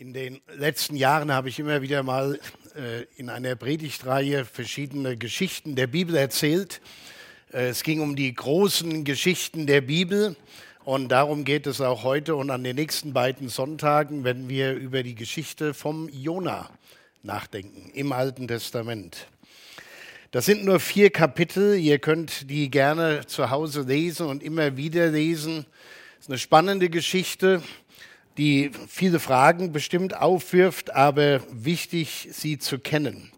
In den letzten Jahren habe ich immer wieder mal äh, in einer Predigtreihe verschiedene Geschichten der Bibel erzählt. Äh, es ging um die großen Geschichten der Bibel und darum geht es auch heute und an den nächsten beiden Sonntagen, wenn wir über die Geschichte vom Jona nachdenken im Alten Testament. Das sind nur vier Kapitel. Ihr könnt die gerne zu Hause lesen und immer wieder lesen. Es ist eine spannende Geschichte die viele Fragen bestimmt aufwirft, aber wichtig, sie zu kennen.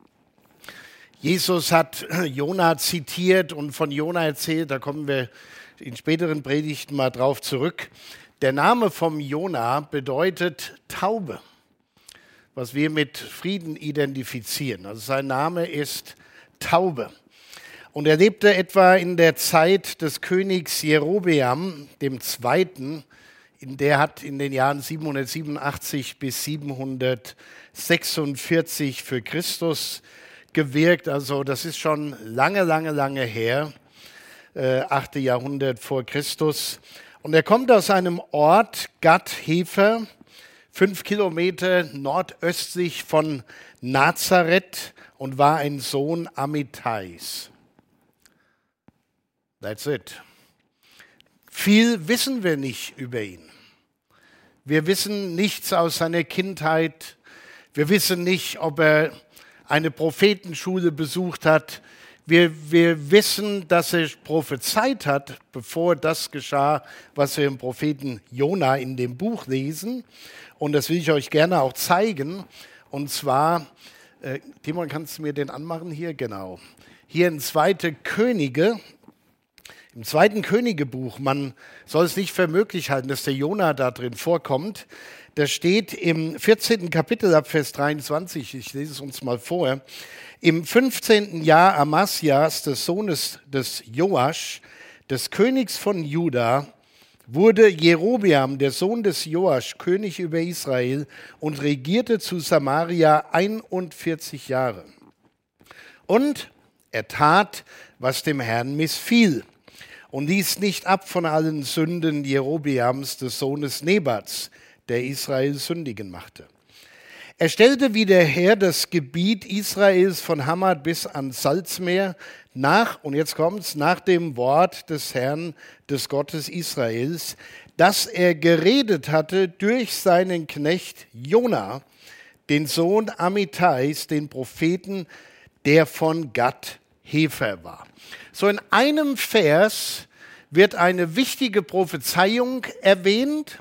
Jesus hat Jona zitiert und von Jona erzählt, da kommen wir in späteren Predigten mal drauf zurück. Der Name vom Jona bedeutet Taube, was wir mit Frieden identifizieren. Also sein Name ist Taube. Und er lebte etwa in der Zeit des Königs Jerobeam, Zweiten, der hat in den Jahren 787 bis 746 für Christus gewirkt. Also das ist schon lange, lange, lange her, äh, 8. Jahrhundert vor Christus. Und er kommt aus einem Ort, Gad-Hefer, fünf Kilometer nordöstlich von Nazareth und war ein Sohn Amitais. That's it. Viel wissen wir nicht über ihn. Wir wissen nichts aus seiner Kindheit. Wir wissen nicht, ob er eine Prophetenschule besucht hat. Wir, wir wissen, dass er prophezeit hat, bevor das geschah, was wir im Propheten Jona in dem Buch lesen. Und das will ich euch gerne auch zeigen. Und zwar, äh, Timon, kannst du mir den anmachen hier? Genau. Hier in Zweite Könige, im zweiten Königebuch, man soll es nicht für möglich halten, dass der Jona da drin vorkommt. Da steht im 14. Kapitel ab Vers 23, ich lese es uns mal vor, im 15. Jahr Amasias, des Sohnes des Joasch, des Königs von Juda, wurde Jerobeam, der Sohn des Joasch, König über Israel und regierte zu Samaria 41 Jahre. Und er tat, was dem Herrn missfiel und ließ nicht ab von allen Sünden Jerobeams des Sohnes Nebats, der Israel sündigen machte. Er stellte wieder her das Gebiet Israels von Hamad bis ans Salzmeer nach, und jetzt kommt's, nach dem Wort des Herrn, des Gottes Israels, das er geredet hatte durch seinen Knecht Jona, den Sohn Amitais, den Propheten, der von Gad Hefer war. So in einem Vers wird eine wichtige Prophezeiung erwähnt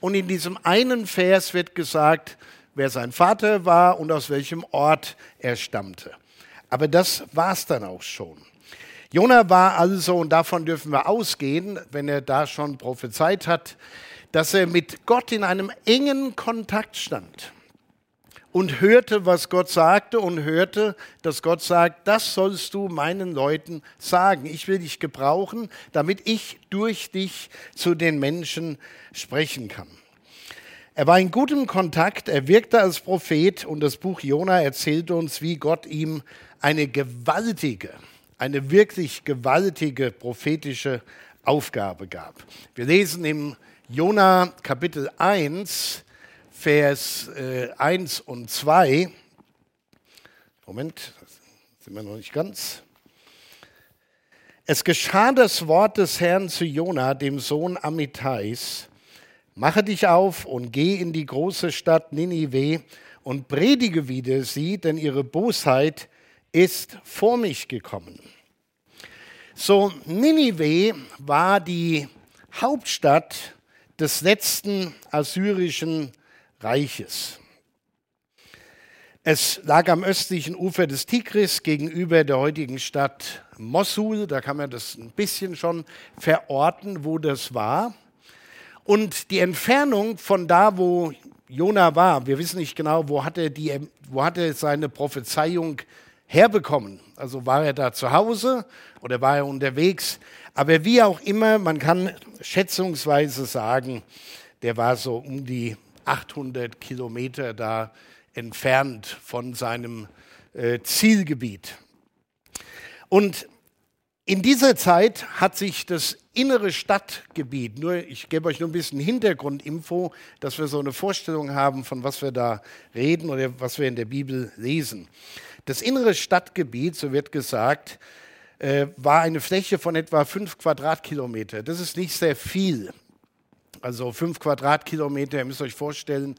und in diesem einen Vers wird gesagt, wer sein Vater war und aus welchem Ort er stammte. Aber das war es dann auch schon. Jona war also, und davon dürfen wir ausgehen, wenn er da schon prophezeit hat, dass er mit Gott in einem engen Kontakt stand und hörte, was Gott sagte und hörte, dass Gott sagt, das sollst du meinen Leuten sagen. Ich will dich gebrauchen, damit ich durch dich zu den Menschen sprechen kann. Er war in gutem Kontakt, er wirkte als Prophet und das Buch Jona erzählt uns, wie Gott ihm eine gewaltige, eine wirklich gewaltige prophetische Aufgabe gab. Wir lesen im Jona Kapitel 1, Vers äh, 1 und 2. Moment, sind wir noch nicht ganz. Es geschah das Wort des Herrn zu Jona, dem Sohn Amitais. Mache dich auf und geh in die große Stadt Ninive und predige wieder sie, denn ihre Bosheit ist vor mich gekommen. So, Ninive war die Hauptstadt des letzten assyrischen Reiches. Es lag am östlichen Ufer des Tigris gegenüber der heutigen Stadt Mosul. Da kann man das ein bisschen schon verorten, wo das war. Und die Entfernung von da, wo Jona war, wir wissen nicht genau, wo hat er, die, wo hat er seine Prophezeiung herbekommen. Also war er da zu Hause oder war er unterwegs. Aber wie auch immer, man kann schätzungsweise sagen, der war so um die 800 Kilometer da entfernt von seinem äh, Zielgebiet. Und in dieser Zeit hat sich das innere Stadtgebiet, nur ich gebe euch nur ein bisschen Hintergrundinfo, dass wir so eine Vorstellung haben, von was wir da reden oder was wir in der Bibel lesen. Das innere Stadtgebiet, so wird gesagt, äh, war eine Fläche von etwa fünf Quadratkilometer. Das ist nicht sehr viel. Also fünf Quadratkilometer, ihr müsst euch vorstellen,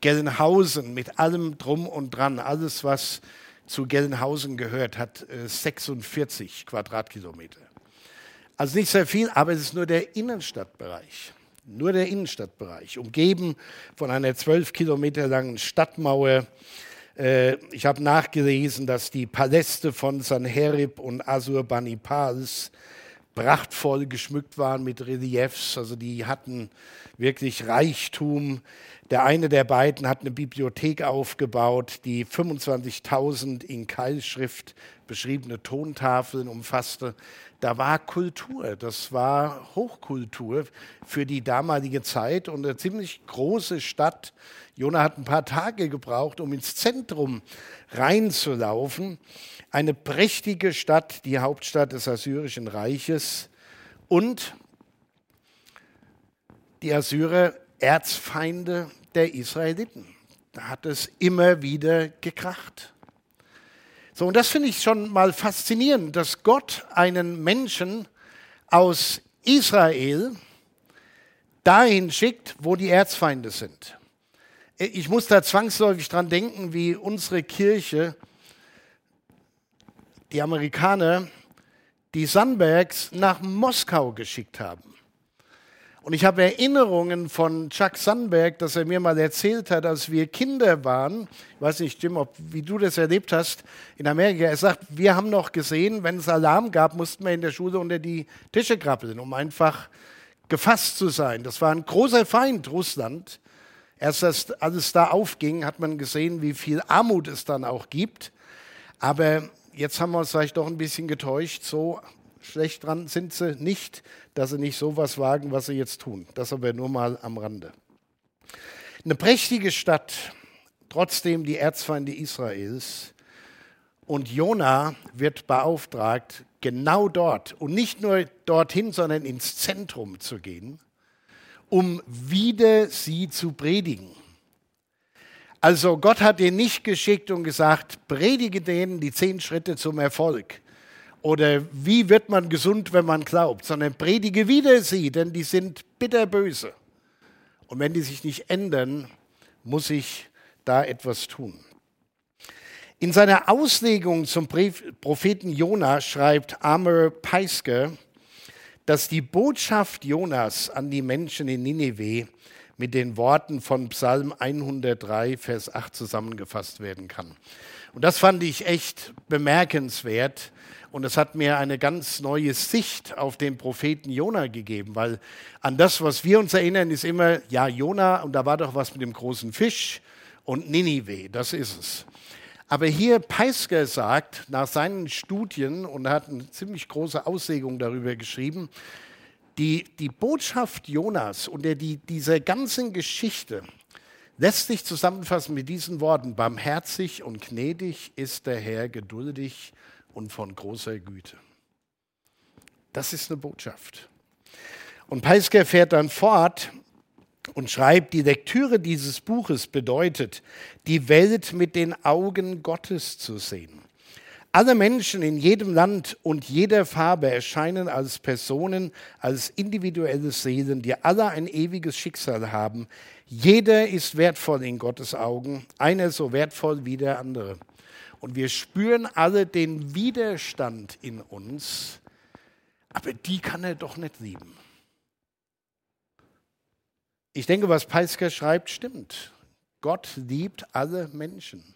Gelnhausen mit allem drum und dran, alles was zu Gelnhausen gehört, hat 46 äh, Quadratkilometer. Also nicht sehr viel, aber es ist nur der Innenstadtbereich. Nur der Innenstadtbereich, umgeben von einer zwölf Kilometer langen Stadtmauer. Äh, ich habe nachgelesen, dass die Paläste von Sanherib und Asurbanipals prachtvoll geschmückt waren mit Reliefs. Also die hatten wirklich Reichtum. Der eine der beiden hat eine Bibliothek aufgebaut, die 25.000 in Keilschrift beschriebene Tontafeln umfasste. Da war Kultur, das war Hochkultur für die damalige Zeit und eine ziemlich große Stadt. Jona hat ein paar Tage gebraucht, um ins Zentrum reinzulaufen. Eine prächtige Stadt, die Hauptstadt des Assyrischen Reiches und die Assyrer Erzfeinde der Israeliten. Da hat es immer wieder gekracht. So, und das finde ich schon mal faszinierend, dass Gott einen Menschen aus Israel dahin schickt, wo die Erzfeinde sind. Ich muss da zwangsläufig dran denken, wie unsere Kirche, die Amerikaner, die Sandbergs nach Moskau geschickt haben. Und ich habe Erinnerungen von Chuck Sandberg, dass er mir mal erzählt hat, als wir Kinder waren, ich weiß nicht, Jim, ob, wie du das erlebt hast, in Amerika. Er sagt, wir haben noch gesehen, wenn es Alarm gab, mussten wir in der Schule unter die Tische krabbeln, um einfach gefasst zu sein. Das war ein großer Feind, Russland. Erst als alles da aufging, hat man gesehen, wie viel Armut es dann auch gibt. Aber jetzt haben wir uns vielleicht doch ein bisschen getäuscht. So schlecht dran sind sie nicht, dass sie nicht so was wagen, was sie jetzt tun. Das aber nur mal am Rande. Eine prächtige Stadt, trotzdem die Erzfeinde Israels. Und Jona wird beauftragt, genau dort und nicht nur dorthin, sondern ins Zentrum zu gehen, um wieder sie zu predigen. Also Gott hat ihn nicht geschickt und gesagt, predige denen die zehn Schritte zum Erfolg oder wie wird man gesund, wenn man glaubt, sondern predige wieder sie, denn die sind bitterböse. Und wenn die sich nicht ändern, muss ich da etwas tun. In seiner Auslegung zum Propheten Jona schreibt Amr Peiske, dass die Botschaft Jonas an die Menschen in Nineveh mit den Worten von Psalm 103, Vers 8 zusammengefasst werden kann. Und das fand ich echt bemerkenswert, und es hat mir eine ganz neue Sicht auf den Propheten Jona gegeben, weil an das, was wir uns erinnern, ist immer, ja, Jona, und da war doch was mit dem großen Fisch und Ninive, das ist es. Aber hier Peisker sagt, nach seinen Studien, und hat eine ziemlich große Auslegung darüber geschrieben, die, die Botschaft Jonas und die, dieser ganzen Geschichte lässt sich zusammenfassen mit diesen Worten, barmherzig und gnädig ist der Herr, geduldig und von großer Güte. Das ist eine Botschaft. Und Peisker fährt dann fort und schreibt, die Lektüre dieses Buches bedeutet, die Welt mit den Augen Gottes zu sehen. Alle Menschen in jedem Land und jeder Farbe erscheinen als Personen, als individuelle Seelen, die alle ein ewiges Schicksal haben. Jeder ist wertvoll in Gottes Augen, einer so wertvoll wie der andere. Und wir spüren alle den Widerstand in uns, aber die kann er doch nicht lieben. Ich denke, was Peisker schreibt, stimmt. Gott liebt alle Menschen,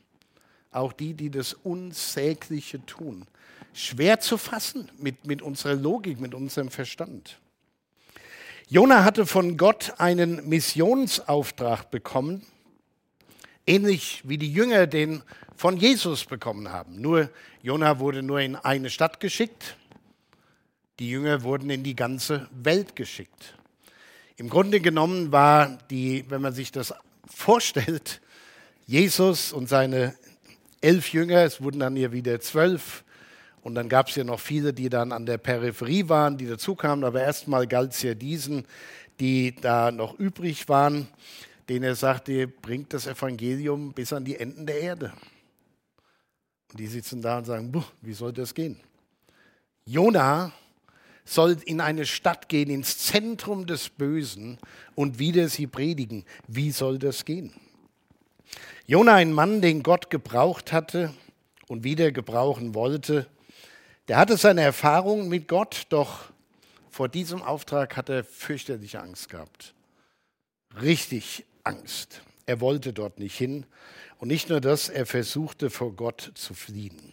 auch die, die das Unsägliche tun. Schwer zu fassen mit, mit unserer Logik, mit unserem Verstand. Jona hatte von Gott einen Missionsauftrag bekommen, ähnlich wie die Jünger den von Jesus bekommen haben. Nur Jona wurde nur in eine Stadt geschickt, die Jünger wurden in die ganze Welt geschickt. Im Grunde genommen war die, wenn man sich das vorstellt, Jesus und seine elf Jünger, es wurden dann hier wieder zwölf, Und dann gab es ja noch viele, die dann an der Peripherie waren, die dazukamen. Aber erstmal galt es ja diesen, die da noch übrig waren, denen er sagte, bringt das Evangelium bis an die Enden der Erde. Und die sitzen da und sagen, wie soll das gehen? Jona soll in eine Stadt gehen, ins Zentrum des Bösen und wieder sie predigen. Wie soll das gehen? Jona, ein Mann, den Gott gebraucht hatte und wieder gebrauchen wollte, der hatte seine Erfahrungen mit Gott, doch vor diesem Auftrag hat er fürchterliche Angst gehabt. Richtig Angst. Er wollte dort nicht hin. Und nicht nur das, er versuchte vor Gott zu fliehen.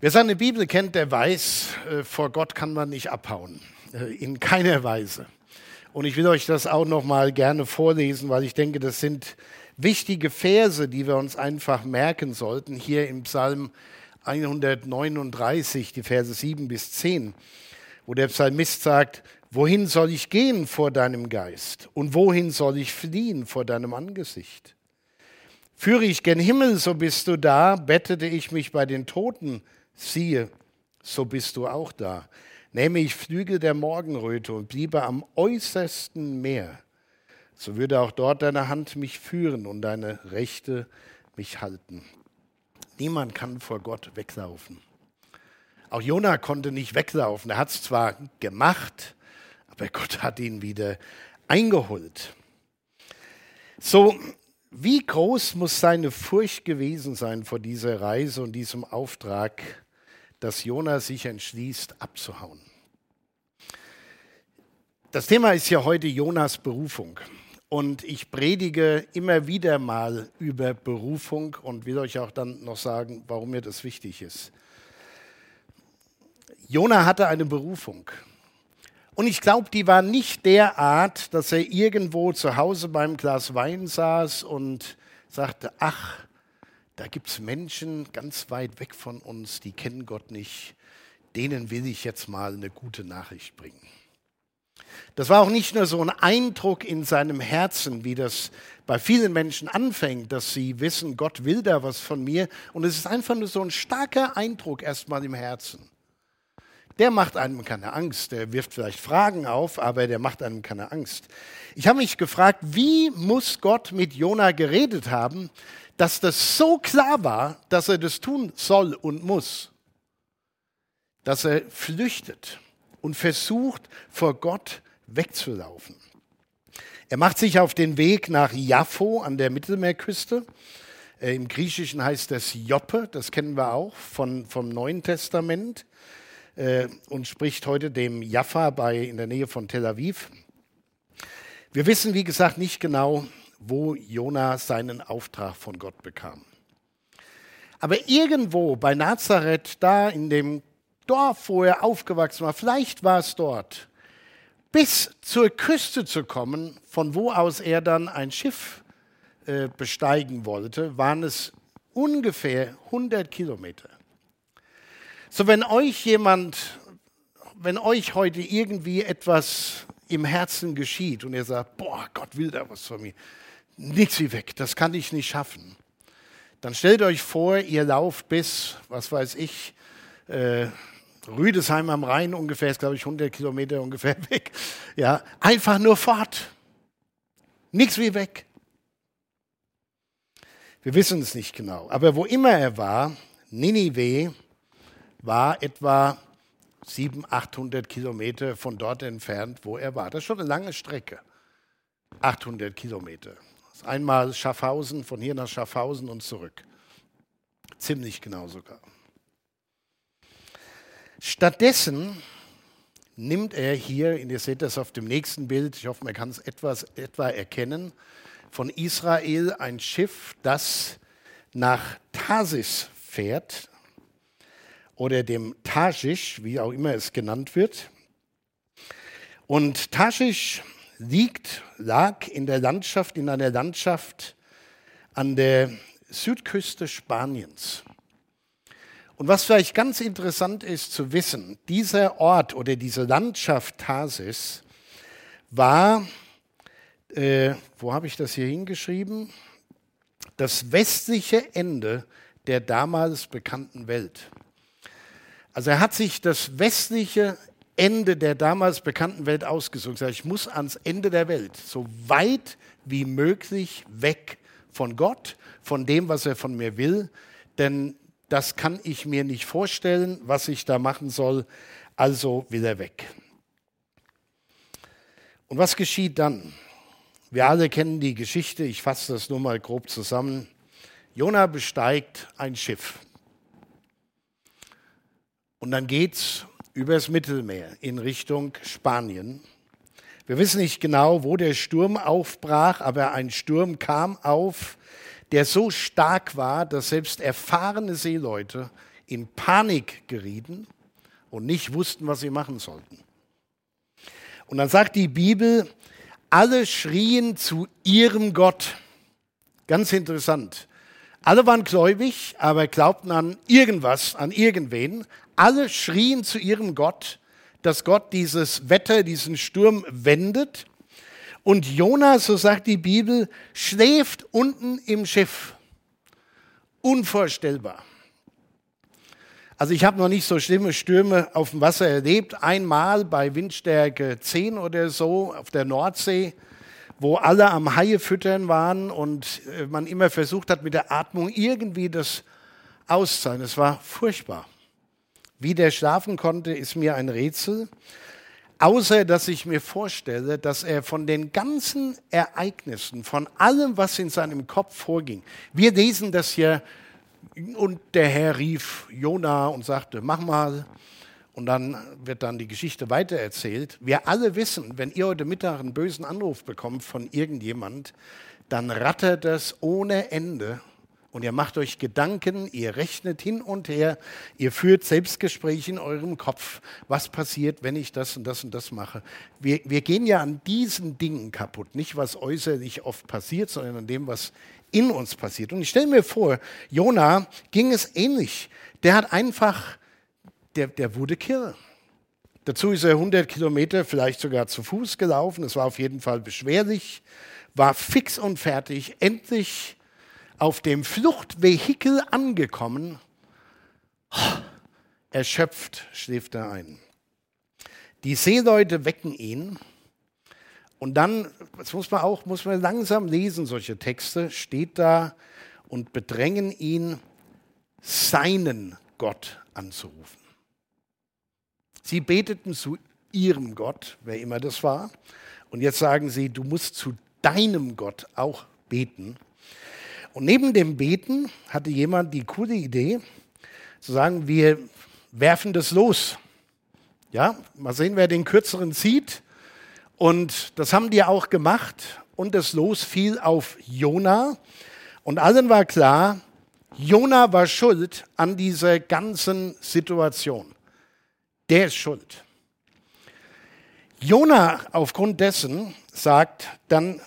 Wer seine Bibel kennt, der weiß, äh, vor Gott kann man nicht abhauen. Äh, in keiner Weise. Und ich will euch das auch noch mal gerne vorlesen, weil ich denke, das sind wichtige Verse, die wir uns einfach merken sollten. Hier im Psalm 139, die Verse 7 bis 10, wo der Psalmist sagt, wohin soll ich gehen vor deinem Geist und wohin soll ich fliehen vor deinem Angesicht? Führe ich gen Himmel, so bist du da, bettete ich mich bei den Toten, siehe, so bist du auch da. Nähme ich Flügel der Morgenröte und bliebe am äußersten Meer, so würde auch dort deine Hand mich führen und deine Rechte mich halten. Niemand kann vor Gott weglaufen. Auch Jona konnte nicht weglaufen. Er hat es zwar gemacht, aber Gott hat ihn wieder eingeholt. So, wie groß muss seine Furcht gewesen sein vor dieser Reise und diesem Auftrag, dass Jona sich entschließt, abzuhauen? Das Thema ist ja heute Jonas Berufung. Und ich predige immer wieder mal über Berufung und will euch auch dann noch sagen, warum mir das wichtig ist. Jona hatte eine Berufung. Und ich glaube, die war nicht der Art, dass er irgendwo zu Hause beim Glas Wein saß und sagte, ach, da gibt es Menschen ganz weit weg von uns, die kennen Gott nicht, denen will ich jetzt mal eine gute Nachricht bringen. Das war auch nicht nur so ein Eindruck in seinem Herzen, wie das bei vielen Menschen anfängt, dass sie wissen, Gott will da was von mir. Und es ist einfach nur so ein starker Eindruck erstmal im Herzen. Der macht einem keine Angst. Der wirft vielleicht Fragen auf, aber der macht einem keine Angst. Ich habe mich gefragt, wie muss Gott mit Jona geredet haben, dass das so klar war, dass er das tun soll und muss, dass er flüchtet und versucht, vor Gott wegzulaufen. Er macht sich auf den Weg nach Jaffo an der Mittelmeerküste. Äh, Im Griechischen heißt das Joppe, das kennen wir auch von, vom Neuen Testament äh, und spricht heute dem Jaffa bei, in der Nähe von Tel Aviv. Wir wissen, wie gesagt, nicht genau, wo Jona seinen Auftrag von Gott bekam. Aber irgendwo bei Nazareth, da in dem Dorf, wo er aufgewachsen war, vielleicht war es dort, bis zur Küste zu kommen, von wo aus er dann ein Schiff äh, besteigen wollte, waren es ungefähr 100 Kilometer. So, wenn euch jemand, wenn euch heute irgendwie etwas im Herzen geschieht und ihr sagt, boah, Gott will da was von mir, nichts wie weg, das kann ich nicht schaffen, dann stellt euch vor, ihr lauft bis, was weiß ich, äh, Rüdesheim am Rhein ungefähr, ist glaube ich 100 Kilometer ungefähr weg. Ja, einfach nur fort. Nichts wie weg. Wir wissen es nicht genau. Aber wo immer er war, Ninive war etwa 700, 800 Kilometer von dort entfernt, wo er war. Das ist schon eine lange Strecke. 800 Kilometer. Einmal Schaffhausen, von hier nach Schaffhausen und zurück. Ziemlich genau sogar. Stattdessen nimmt er hier, ihr seht das auf dem nächsten Bild, ich hoffe, man kann es etwas, etwa erkennen, von Israel ein Schiff, das nach Tarsis fährt oder dem Taschisch, wie auch immer es genannt wird. Und Taschisch liegt, lag in der Landschaft, in einer Landschaft an der Südküste Spaniens. Und was vielleicht ganz interessant ist zu wissen, dieser Ort oder diese Landschaft Tarsis war, äh, wo habe ich das hier hingeschrieben? Das westliche Ende der damals bekannten Welt. Also er hat sich das westliche Ende der damals bekannten Welt ausgesucht. Ich muss ans Ende der Welt, so weit wie möglich weg von Gott, von dem, was er von mir will, denn das kann ich mir nicht vorstellen, was ich da machen soll, also will er weg. Und was geschieht dann? Wir alle kennen die Geschichte, ich fasse das nur mal grob zusammen. Jona besteigt ein Schiff. Und dann geht es übers Mittelmeer in Richtung Spanien. Wir wissen nicht genau, wo der Sturm aufbrach, aber ein Sturm kam auf, der so stark war, dass selbst erfahrene Seeleute in Panik gerieten und nicht wussten, was sie machen sollten. Und dann sagt die Bibel, alle schrien zu ihrem Gott. Ganz interessant. Alle waren gläubig, aber glaubten an irgendwas, an irgendwen. Alle schrien zu ihrem Gott, dass Gott dieses Wetter, diesen Sturm wendet. Und Jona, so sagt die Bibel, schläft unten im Schiff. Unvorstellbar. Also ich habe noch nicht so schlimme Stürme auf dem Wasser erlebt. Einmal bei Windstärke 10 oder so auf der Nordsee, wo alle am Haie füttern waren und äh, man immer versucht hat, mit der Atmung irgendwie das auszuhalten. Es war furchtbar. Wie der schlafen konnte, ist mir ein Rätsel. Außer dass ich mir vorstelle, dass er von den ganzen Ereignissen, von allem, was in seinem Kopf vorging, wir lesen das ja und der Herr rief Jona und sagte, mach mal. Und dann wird dann die Geschichte weitererzählt. Wir alle wissen, wenn ihr heute Mittag einen bösen Anruf bekommt von irgendjemand, dann rattert das ohne Ende. Und ihr macht euch Gedanken, ihr rechnet hin und her, ihr führt Selbstgespräche in eurem Kopf. Was passiert, wenn ich das und das und das mache? Wir, wir gehen ja an diesen Dingen kaputt. Nicht, was äußerlich oft passiert, sondern an dem, was in uns passiert. Und ich stelle mir vor, Jona ging es ähnlich. Der hat einfach, der, der wurde kirre. Dazu ist er 100 Kilometer, vielleicht sogar zu Fuß gelaufen. Es war auf jeden Fall beschwerlich, war fix und fertig, endlich auf dem Fluchtvehikel angekommen. Erschöpft schläft er ein. Die Seeleute wecken ihn und dann, das muss man auch, muss man langsam lesen, solche Texte, steht da und bedrängen ihn, seinen Gott anzurufen. Sie beteten zu ihrem Gott, wer immer das war. Und jetzt sagen sie, du musst zu deinem Gott auch beten. Und neben dem Beten hatte jemand die coole Idee, zu sagen, wir werfen das los. Ja, mal sehen, wer den kürzeren zieht. Und das haben die auch gemacht. Und das Los fiel auf Jona. Und allen war klar, Jona war schuld an dieser ganzen Situation. Der ist schuld. Jona aufgrund dessen sagt, dann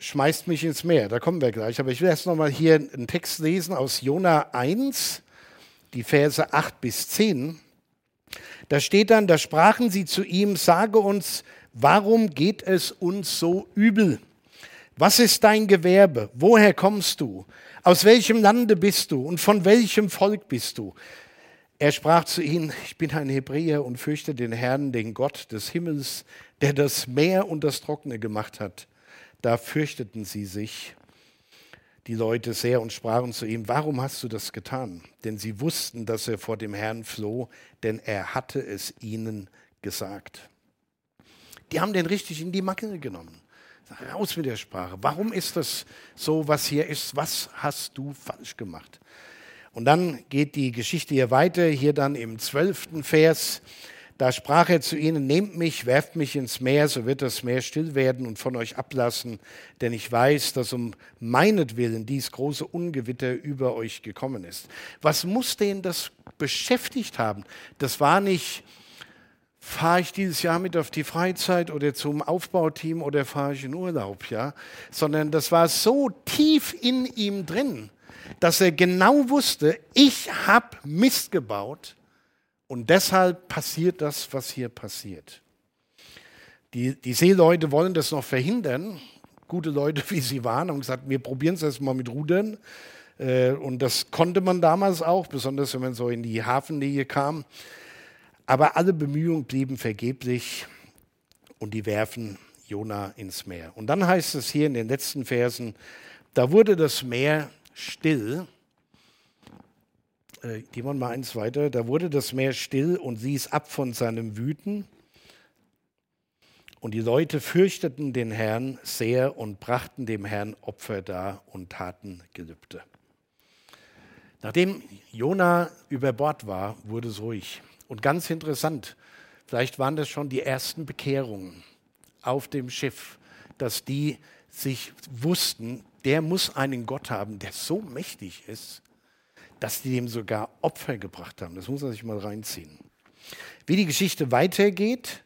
schmeißt mich ins Meer. Da kommen wir gleich. Aber ich will erst noch mal hier einen Text lesen aus Jona 1, die Verse 8 bis 10. Da steht dann, da sprachen sie zu ihm, sage uns, Warum geht es uns so übel? Was ist dein Gewerbe? Woher kommst du? Aus welchem Lande bist du? Und von welchem Volk bist du? Er sprach zu ihnen, ich bin ein Hebräer und fürchte den Herrn, den Gott des Himmels, der das Meer und das Trockene gemacht hat. Da fürchteten sie sich, die Leute sehr, und sprachen zu ihm, warum hast du das getan? Denn sie wussten, dass er vor dem Herrn floh, denn er hatte es ihnen gesagt. Die haben den richtig in die Macke genommen. Raus mit der Sprache. Warum ist das so, was hier ist? Was hast du falsch gemacht? Und dann geht die Geschichte hier weiter, hier dann im zwölften Vers. Da sprach er zu ihnen, nehmt mich, werft mich ins Meer, so wird das Meer still werden und von euch ablassen, denn ich weiß, dass um meinetwillen dies große Ungewitter über euch gekommen ist. Was muss denn das beschäftigt haben? Das war nicht fahre ich dieses Jahr mit auf die Freizeit oder zum Aufbauteam oder fahre ich in Urlaub, ja? Sondern das war so tief in ihm drin, dass er genau wusste, ich habe Mist gebaut und deshalb passiert das, was hier passiert. Die, die Seeleute wollen das noch verhindern. Gute Leute, wie sie waren, haben gesagt, wir probieren es erstmal mit Rudern. Äh, und das konnte man damals auch, besonders wenn man so in die Hafennähe kam. Aber alle Bemühungen blieben vergeblich und die werfen Jona ins Meer. Und dann heißt es hier in den letzten Versen, da wurde das Meer still. Äh, gehen wir mal eins weiter. Da wurde das Meer still und ließ ab von seinem Wüten. Und die Leute fürchteten den Herrn sehr und brachten dem Herrn Opfer dar und taten Gelübde. Nachdem Jona über Bord war, wurde es ruhig. Und ganz interessant, vielleicht waren das schon die ersten Bekehrungen auf dem Schiff, dass die sich wussten, der muss einen Gott haben, der so mächtig ist, dass die dem sogar Opfer gebracht haben. Das muss man sich mal reinziehen. Wie die Geschichte weitergeht,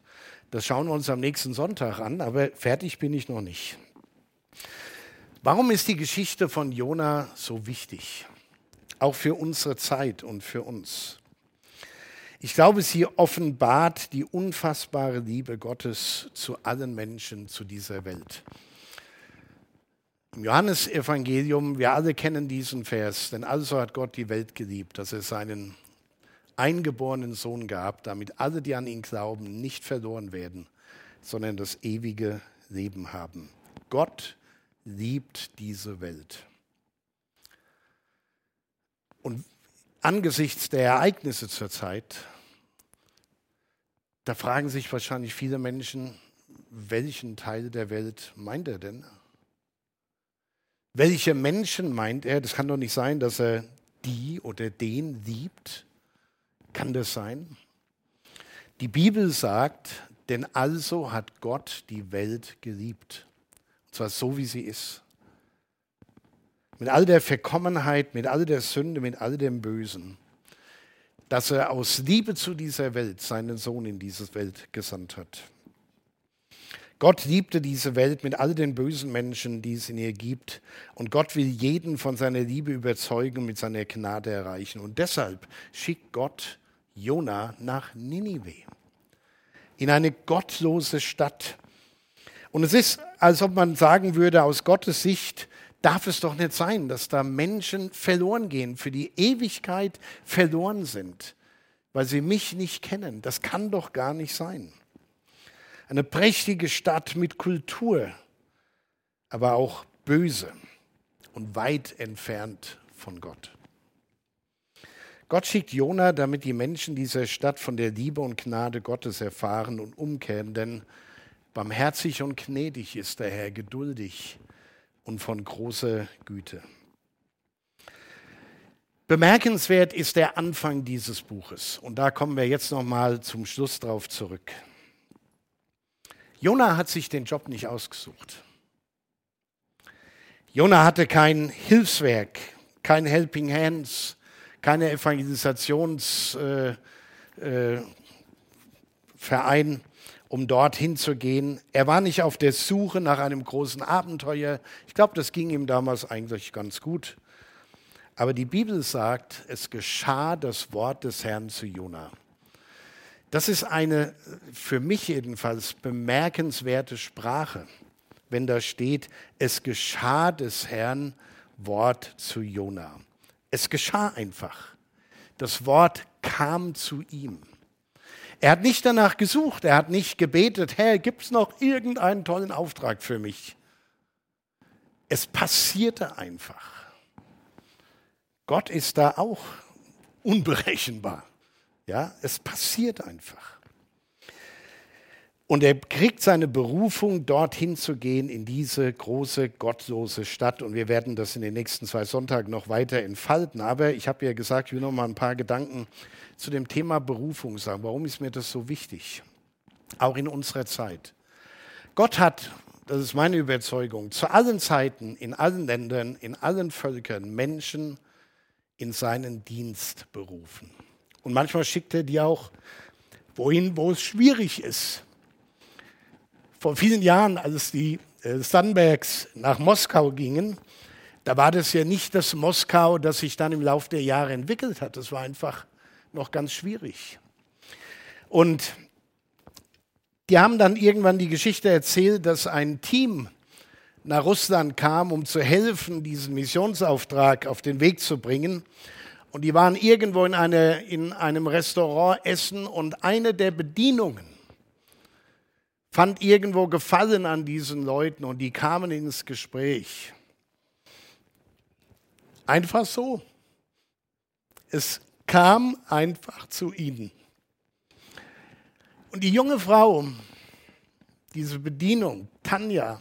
das schauen wir uns am nächsten Sonntag an, aber fertig bin ich noch nicht. Warum ist die Geschichte von Jona so wichtig? Auch für unsere Zeit und für uns. Ich glaube, sie offenbart die unfassbare Liebe Gottes zu allen Menschen, zu dieser Welt. Im Johannesevangelium, wir alle kennen diesen Vers, denn also hat Gott die Welt geliebt, dass er seinen eingeborenen Sohn gab, damit alle, die an ihn glauben, nicht verloren werden, sondern das ewige Leben haben. Gott liebt diese Welt. Und angesichts der Ereignisse zur Zeit, da fragen sich wahrscheinlich viele Menschen, welchen Teil der Welt meint er denn? Welche Menschen meint er? Das kann doch nicht sein, dass er die oder den liebt, kann das sein? Die Bibel sagt, denn also hat Gott die Welt geliebt. Und zwar so, wie sie ist. Mit all der Verkommenheit, mit all der Sünde, mit all dem Bösen. Dass er aus Liebe zu dieser Welt seinen Sohn in diese Welt gesandt hat. Gott liebte diese Welt mit all den bösen Menschen, die es in ihr gibt. Und Gott will jeden von seiner Liebe überzeugen, mit seiner Gnade erreichen. Und deshalb schickt Gott Jona nach Ninive, in eine gottlose Stadt. Und es ist, als ob man sagen würde, aus Gottes Sicht darf es doch nicht sein, dass da Menschen verloren gehen, für die Ewigkeit verloren sind, weil sie mich nicht kennen. Das kann doch gar nicht sein. Eine prächtige Stadt mit Kultur, aber auch böse und weit entfernt von Gott. Gott schickt Jona, damit die Menschen dieser Stadt von der Liebe und Gnade Gottes erfahren und umkehren, denn barmherzig und gnädig ist der Herr, geduldig und von großer Güte. Bemerkenswert ist der Anfang dieses Buches und da kommen wir jetzt noch mal zum Schluss drauf zurück. Jona hat sich den Job nicht ausgesucht. Jona hatte kein Hilfswerk, kein Helping Hands, keine Evangelisationsverein, äh, äh, um dorthin zu gehen. Er war nicht auf der Suche nach einem großen Abenteuer. Ich glaube, das ging ihm damals eigentlich ganz gut. Aber die Bibel sagt, es geschah das Wort des Herrn zu Jona. Das ist eine für mich jedenfalls bemerkenswerte Sprache, wenn da steht, es geschah des Herrn Wort zu Jona. Es geschah einfach. Das Wort kam zu ihm. Er hat nicht danach gesucht, er hat nicht gebetet, Herr, gibt es noch irgendeinen tollen Auftrag für mich? Es passierte einfach. Gott ist da auch unberechenbar. Ja, es passiert einfach. Und er kriegt seine Berufung, dorthin zu gehen, in diese große, gottlose Stadt. Und wir werden das in den nächsten zwei Sonntagen noch weiter entfalten. Aber ich habe ja gesagt, ich will noch mal ein paar Gedanken zu dem Thema Berufung sagen. Warum ist mir das so wichtig? Auch in unserer Zeit. Gott hat, das ist meine Überzeugung, zu allen Zeiten, in allen Ländern, in allen Völkern Menschen in seinen Dienst berufen. Und manchmal schickt er die auch wohin, wo es schwierig ist vor vielen Jahren, als die äh, Sandbergs nach Moskau gingen, da war das ja nicht das Moskau, das sich dann im Laufe der Jahre entwickelt hat. Das war einfach noch ganz schwierig. Und die haben dann irgendwann die Geschichte erzählt, dass ein Team nach Russland kam, um zu helfen, diesen Missionsauftrag auf den Weg zu bringen. Und die waren irgendwo in, eine, in einem Restaurant essen und eine der Bedienungen fand irgendwo Gefallen an diesen Leuten und die kamen ins Gespräch. Einfach so. Es kam einfach zu ihnen. Und die junge Frau, diese Bedienung, Tanja,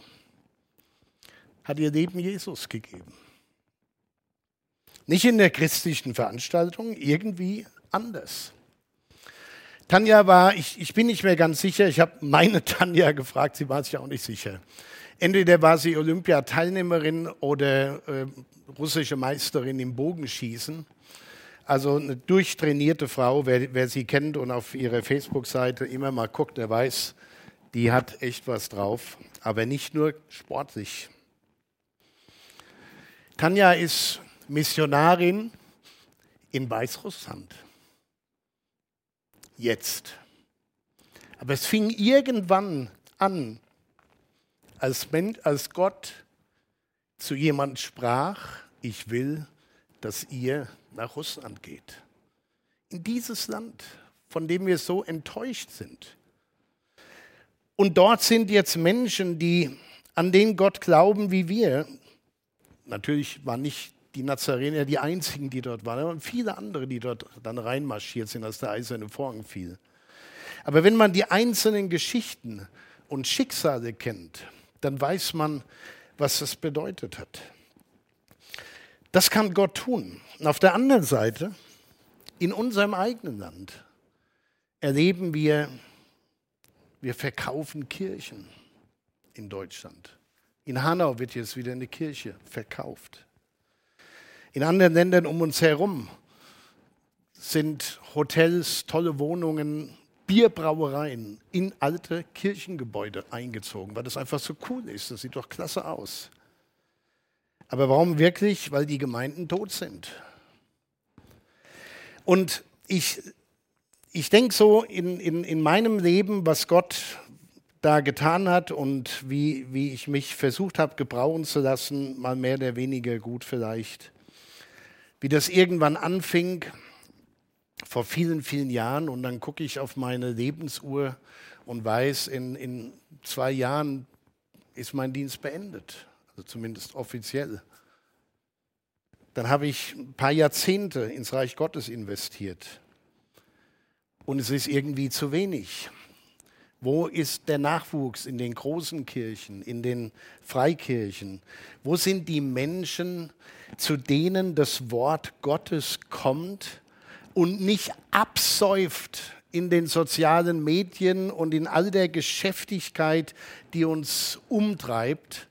hat ihr Leben Jesus gegeben. Nicht in der christlichen Veranstaltung, irgendwie anders. Tanja war, ich, ich bin nicht mehr ganz sicher, ich habe meine Tanja gefragt, sie war sich auch nicht sicher. Entweder war sie Olympiateilnehmerin oder äh, russische Meisterin im Bogenschießen. Also eine durchtrainierte Frau, wer, wer sie kennt und auf ihrer Facebook-Seite immer mal guckt, der weiß, die hat echt was drauf, aber nicht nur sportlich. Tanja ist Missionarin in Weißrussland. Jetzt. Aber es fing irgendwann an, als, Mensch, als Gott zu jemand sprach, ich will, dass ihr nach Russland geht. In dieses Land, von dem wir so enttäuscht sind. Und dort sind jetzt Menschen, die an den Gott glauben wie wir. Natürlich waren nicht die Nazarener die einzigen, die dort waren, aber viele andere, die dort dann reinmarschiert sind, als der eiserne Vorhang fiel. Aber wenn man die einzelnen Geschichten und Schicksale kennt, dann weiß man, was das bedeutet hat. Das kann Gott tun. Und auf der anderen Seite, in unserem eigenen Land, erleben wir, wir verkaufen Kirchen in Deutschland. In Hanau wird jetzt wieder eine Kirche verkauft. In anderen Ländern um uns herum sind Hotels, tolle Wohnungen, Bierbrauereien in alte Kirchengebäude eingezogen, weil das einfach so cool ist. Das sieht doch klasse aus. Aber warum wirklich? Weil die Gemeinden tot sind. Und ich, ich denke so in, in, in meinem Leben, was Gott da getan hat und wie, wie ich mich versucht habe, gebrauchen zu lassen, mal mehr oder weniger gut vielleicht. Wie das irgendwann anfing, vor vielen, vielen Jahren, und dann gucke ich auf meine Lebensuhr und weiß, in, in zwei Jahren ist mein Dienst beendet also zumindest offiziell. Dann habe ich ein paar Jahrzehnte ins Reich Gottes investiert. Und es ist irgendwie zu wenig. Wo ist der Nachwuchs in den großen Kirchen, in den Freikirchen? Wo sind die Menschen, zu denen das Wort Gottes kommt und nicht absäuft in den sozialen Medien und in all der Geschäftigkeit, die uns umtreibt,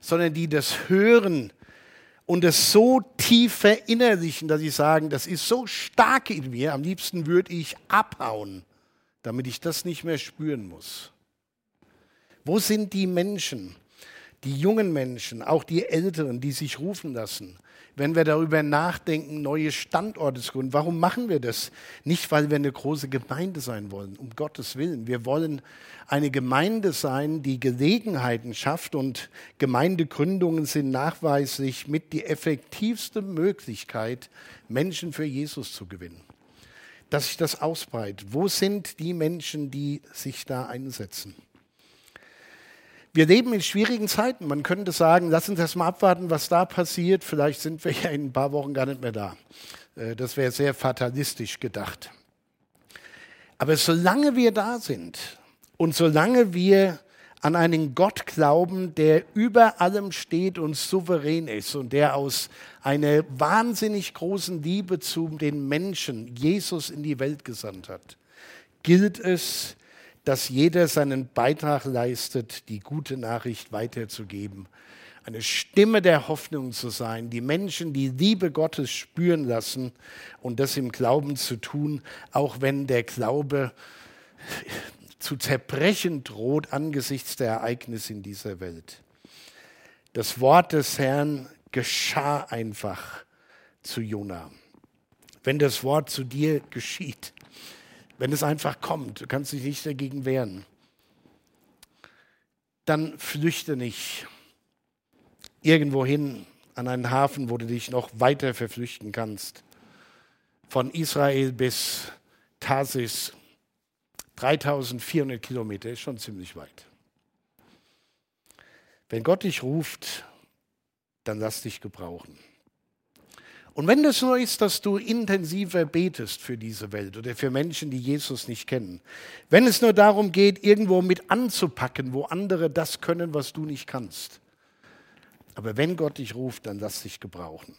sondern die das hören und es so tief verinnerlichen, dass sie sagen, das ist so stark in mir, am liebsten würde ich abhauen, damit ich das nicht mehr spüren muss. Wo sind die Menschen, die jungen Menschen, auch die Älteren, die sich rufen lassen, wenn wir darüber nachdenken, neue Standorte zu gründen. Warum machen wir das? Nicht, weil wir eine große Gemeinde sein wollen, um Gottes Willen. Wir wollen eine Gemeinde sein, die Gelegenheiten schafft und Gemeindegründungen sind nachweislich mit die effektivste Möglichkeit, Menschen für Jesus zu gewinnen. Dass sich das ausbreitet. Wo sind die Menschen, die sich da einsetzen? Wir leben in schwierigen Zeiten. Man könnte sagen, lass uns erst mal abwarten, was da passiert. Vielleicht sind wir ja in ein paar Wochen gar nicht mehr da. Äh, das wäre sehr fatalistisch gedacht. Aber solange wir da sind und solange wir an einen Gott glauben, der über allem steht und souverän ist und der aus einer wahnsinnig großen Liebe zu den Menschen Jesus in die Welt gesandt hat, gilt es, dass jeder seinen Beitrag leistet, die gute Nachricht weiterzugeben. Eine Stimme der Hoffnung zu sein, die Menschen die Liebe Gottes spüren lassen und das im Glauben zu tun, auch wenn der Glaube zu zerbrechen droht angesichts der Ereignisse in dieser Welt. Das Wort des Herrn geschah einfach zu Jona. Wenn das Wort zu dir geschieht, wenn es einfach kommt, du kannst dich nicht dagegen wehren, dann flüchte nicht, irgendwo hin an einen Hafen, wo du dich noch weiter verflüchten kannst. Von Israel bis Tarsis, 3400 Kilometer, ist schon ziemlich weit. Wenn Gott dich ruft, dann lass dich gebrauchen. Und wenn das nur ist, dass du intensiver betest für diese Welt oder für Menschen, die Jesus nicht kennen, wenn es nur darum geht, irgendwo mit anzupacken, wo andere das können, was du nicht kannst. Aber wenn Gott dich ruft, dann lass dich gebrauchen.